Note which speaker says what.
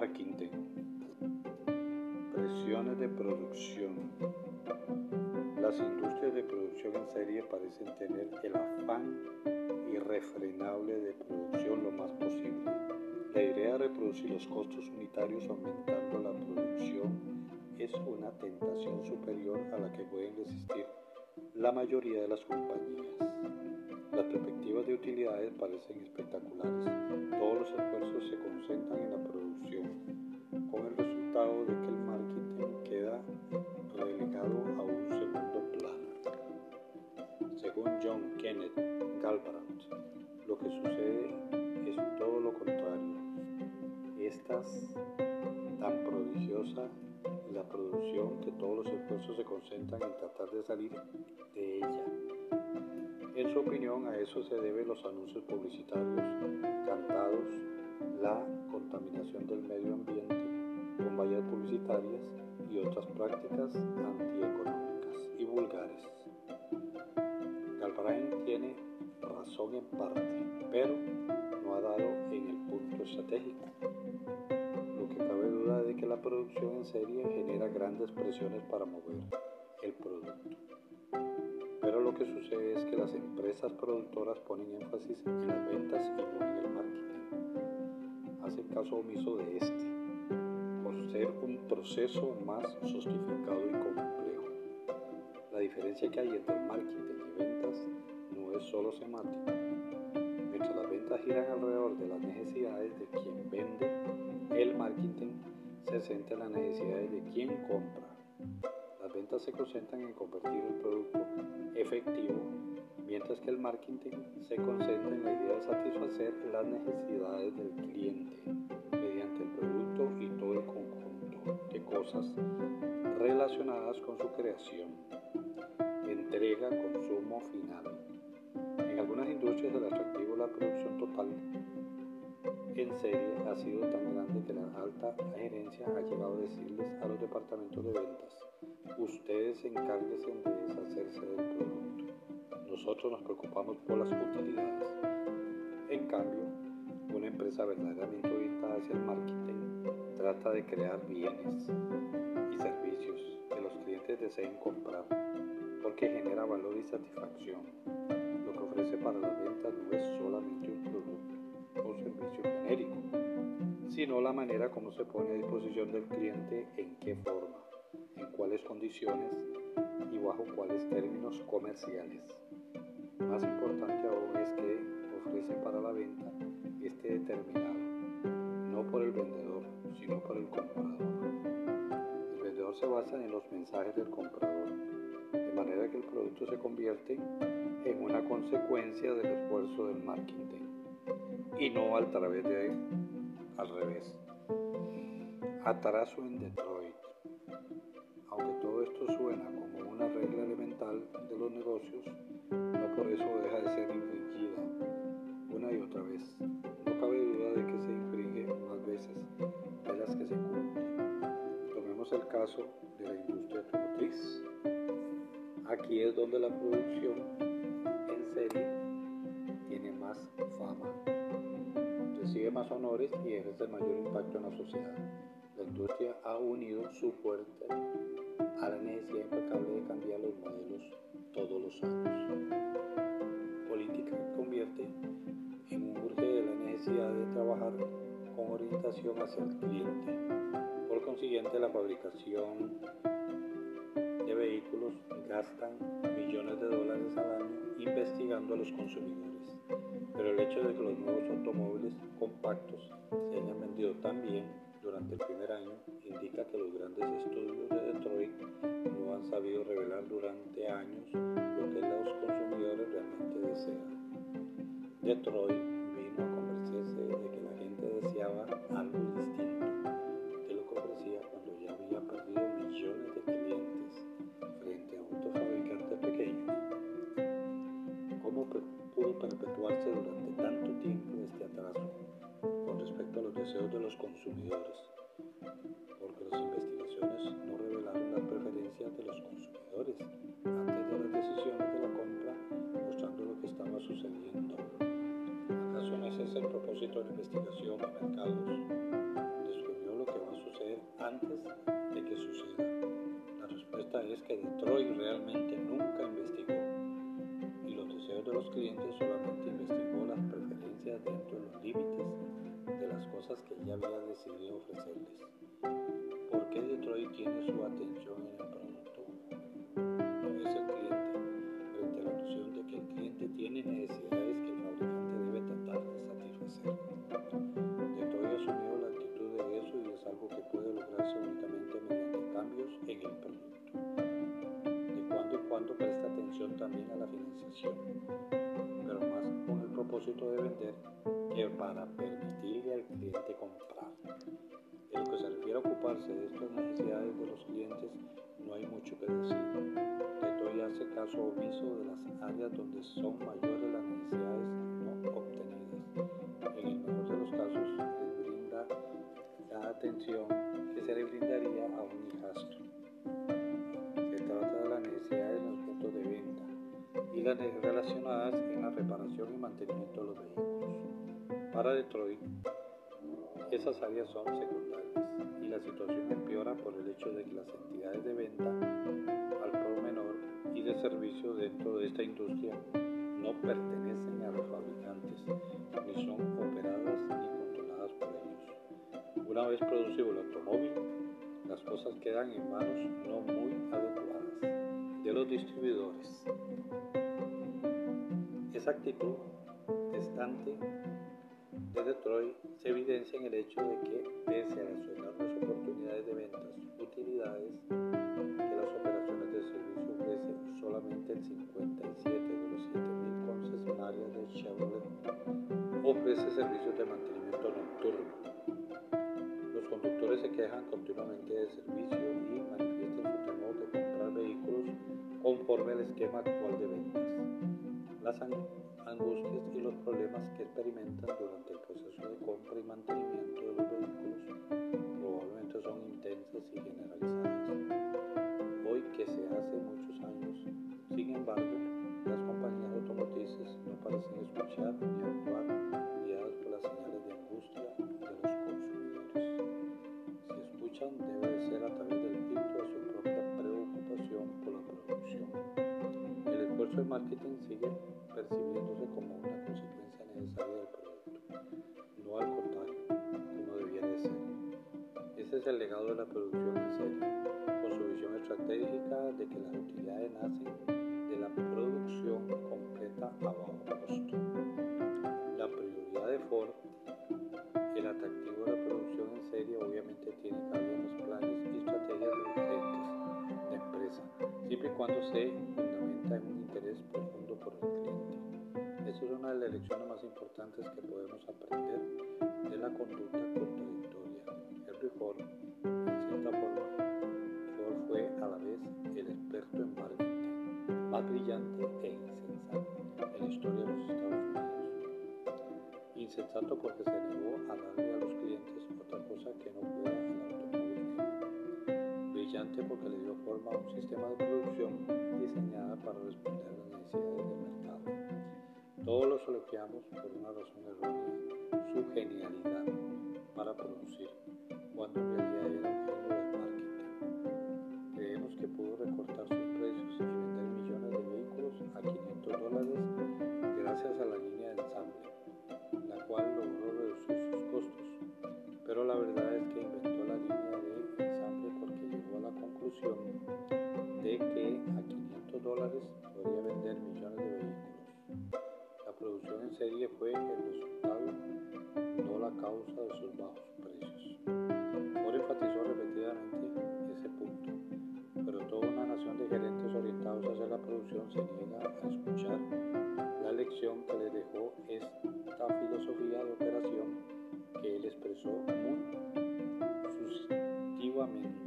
Speaker 1: Marketing. Presiones de producción. Las industrias de producción en serie parecen tener el afán irrefrenable de producción lo más posible. La idea de reproducir los costos unitarios aumentando la producción es una tentación superior a la que pueden resistir la mayoría de las compañías. Las perspectivas de utilidades parecen espectaculares. Todos los esfuerzos prodigiosa la producción que todos los esfuerzos se concentran en tratar de salir de ella. En su opinión, a eso se deben los anuncios publicitarios cantados, la contaminación del medio ambiente con vallas publicitarias y otras prácticas antieconómicas y vulgares. Galbraith tiene razón en parte, pero no ha dado en el punto estratégico la producción en serie genera grandes presiones para mover el producto. Pero lo que sucede es que las empresas productoras ponen énfasis en las ventas y no en el marketing. Hacen caso omiso de este, por ser un proceso más sofisticado y complejo. La diferencia que hay entre marketing y ventas no es solo semántica. Mientras las ventas giran alrededor de las necesidades de quien en las necesidades de quien compra. Las ventas se concentran en convertir el producto efectivo, mientras que el marketing se concentra en la idea de satisfacer las necesidades del cliente mediante el producto y todo el conjunto de cosas relacionadas con su creación, entrega, consumo final. En algunas industrias el atractivo es la producción total en serie ha sido tan grande que la alta gerencia ha llegado a decirles a los departamentos de ventas, ustedes encárguense de deshacerse del producto. Nosotros nos preocupamos por las utilidades. En cambio, una empresa verdaderamente orientada hacia el marketing trata de crear bienes y servicios que los clientes deseen comprar porque genera valor y satisfacción. Lo que ofrece para las ventas no es solamente un producto o servicio genérico, sino la manera como se pone a disposición del cliente, en qué forma, en cuáles condiciones y bajo cuáles términos comerciales. Más importante aún es que ofrece para la venta esté determinado, no por el vendedor, sino por el comprador. El vendedor se basa en los mensajes del comprador, de manera que el producto se convierte en una consecuencia del esfuerzo del marketing y no al través de él, al revés. Atarazo en Detroit. Aunque todo esto suena como una regla elemental de los negocios, no por eso deja de ser infringida una y otra vez. No cabe duda de que se infringe más veces de las que se cumple. Tomemos el caso de la industria automotriz. Aquí es donde la producción en serie tiene más fama recibe más honores y ejerce mayor impacto en la sociedad. La industria ha unido su fuerte a la necesidad impecable de cambiar los modelos todos los años. Política que convierte en un urge de la necesidad de trabajar con orientación hacia el cliente. Por consiguiente, la fabricación de vehículos gastan millones de dólares al año investigando a los consumidores pero el hecho de que los nuevos automóviles compactos se hayan vendido tan bien durante el primer año indica que los grandes estudios de Detroit no han sabido revelar durante años lo que los consumidores realmente desean. Detroit antes de las decisiones de la compra, mostrando lo que estaba sucediendo. ¿Acaso no es ese el propósito de la investigación de mercados? Descubrió antes de que suceda. La respuesta es que Detroit realmente nunca investigó y los deseos de los clientes solamente investigó las preferencias dentro de los límites de las cosas que ya había decidido ofrecerles. ¿Por qué Detroit tiene su atención en el de vender que para permitirle al cliente comprar. En lo que se refiere a ocuparse de estas necesidades de los clientes, no hay mucho que decir. Detroit hace caso omiso de las áreas donde son mayores las necesidades no obtenidas. En el mejor de los casos, les brinda la atención que se le brindaría a un hijastro. Las relacionadas en la reparación y mantenimiento de los vehículos. Para Detroit, esas áreas son secundarias y la situación empeora por el hecho de que las entidades de venta al por menor y de servicio dentro de esta industria no pertenecen a los fabricantes ni son operadas ni controladas por ellos. Una vez producido el automóvil, las cosas quedan en manos no muy adecuadas de los distribuidores. Esa actitud distante de Detroit se evidencia en el hecho de que, pese a las enormes oportunidades de ventas, utilidades que las operaciones de servicio ofrecen, solamente el 57 de los 7.000 concesionarios de Chevrolet ofrece servicios de mantenimiento nocturno. Los conductores se quejan continuamente de servicio y manifiestan su temor de comprar vehículos conforme al esquema actual de ventas. Las angustias y los problemas que experimentan durante el proceso de compra y mantenimiento de los vehículos probablemente son intensas y generalizadas. Hoy que se hace muchos años, sin embargo, las compañías automotrices no parecen escuchar ni actuar guiadas por las señales de angustia de los consumidores. Si escuchan, debe de ser a través Esfuerzo de marketing sigue percibiéndose como una consecuencia necesaria del producto, no al contrario, como debiera de ser. Ese es el legado de la producción en serie, con su visión estratégica de que las utilidades nacen de la producción completa a bajo costo. La prioridad de Ford, el atractivo de la producción en serie obviamente tiene cabida en los planes y estrategias de gerentes de empresa, siempre y cuando se una de las lecciones más importantes que podemos aprender de la conducta contradictoria. Henry Ford, en cierta forma, Ford fue a la vez el experto en marketing más brillante e insensato en la historia de los Estados Unidos. Insensato porque se negó a darle a los clientes otra cosa que no fuera el automóvil. Brillante porque le dio forma a un sistema de producción diseñada para responder a las necesidades del mercado. Todos elogiamos por una razón errónea, su genialidad para producir, cuando en realidad era un genio del marketing. Creemos que pudo recortar sus precios y vender millones de vehículos a 500 dólares gracias a la línea de ensamble, la cual logró reducir sus costos. Pero la verdad es que inventó la línea de ensamble porque llegó a la conclusión de que a 500 dólares podría vender millones de vehículos producción en serie fue el resultado, no la causa de sus bajos precios. Ford enfatizó repetidamente ese punto, pero toda una nación de gerentes orientados hacia la producción se niega a escuchar la lección que les dejó esta filosofía de operación que él expresó muy sustantivamente.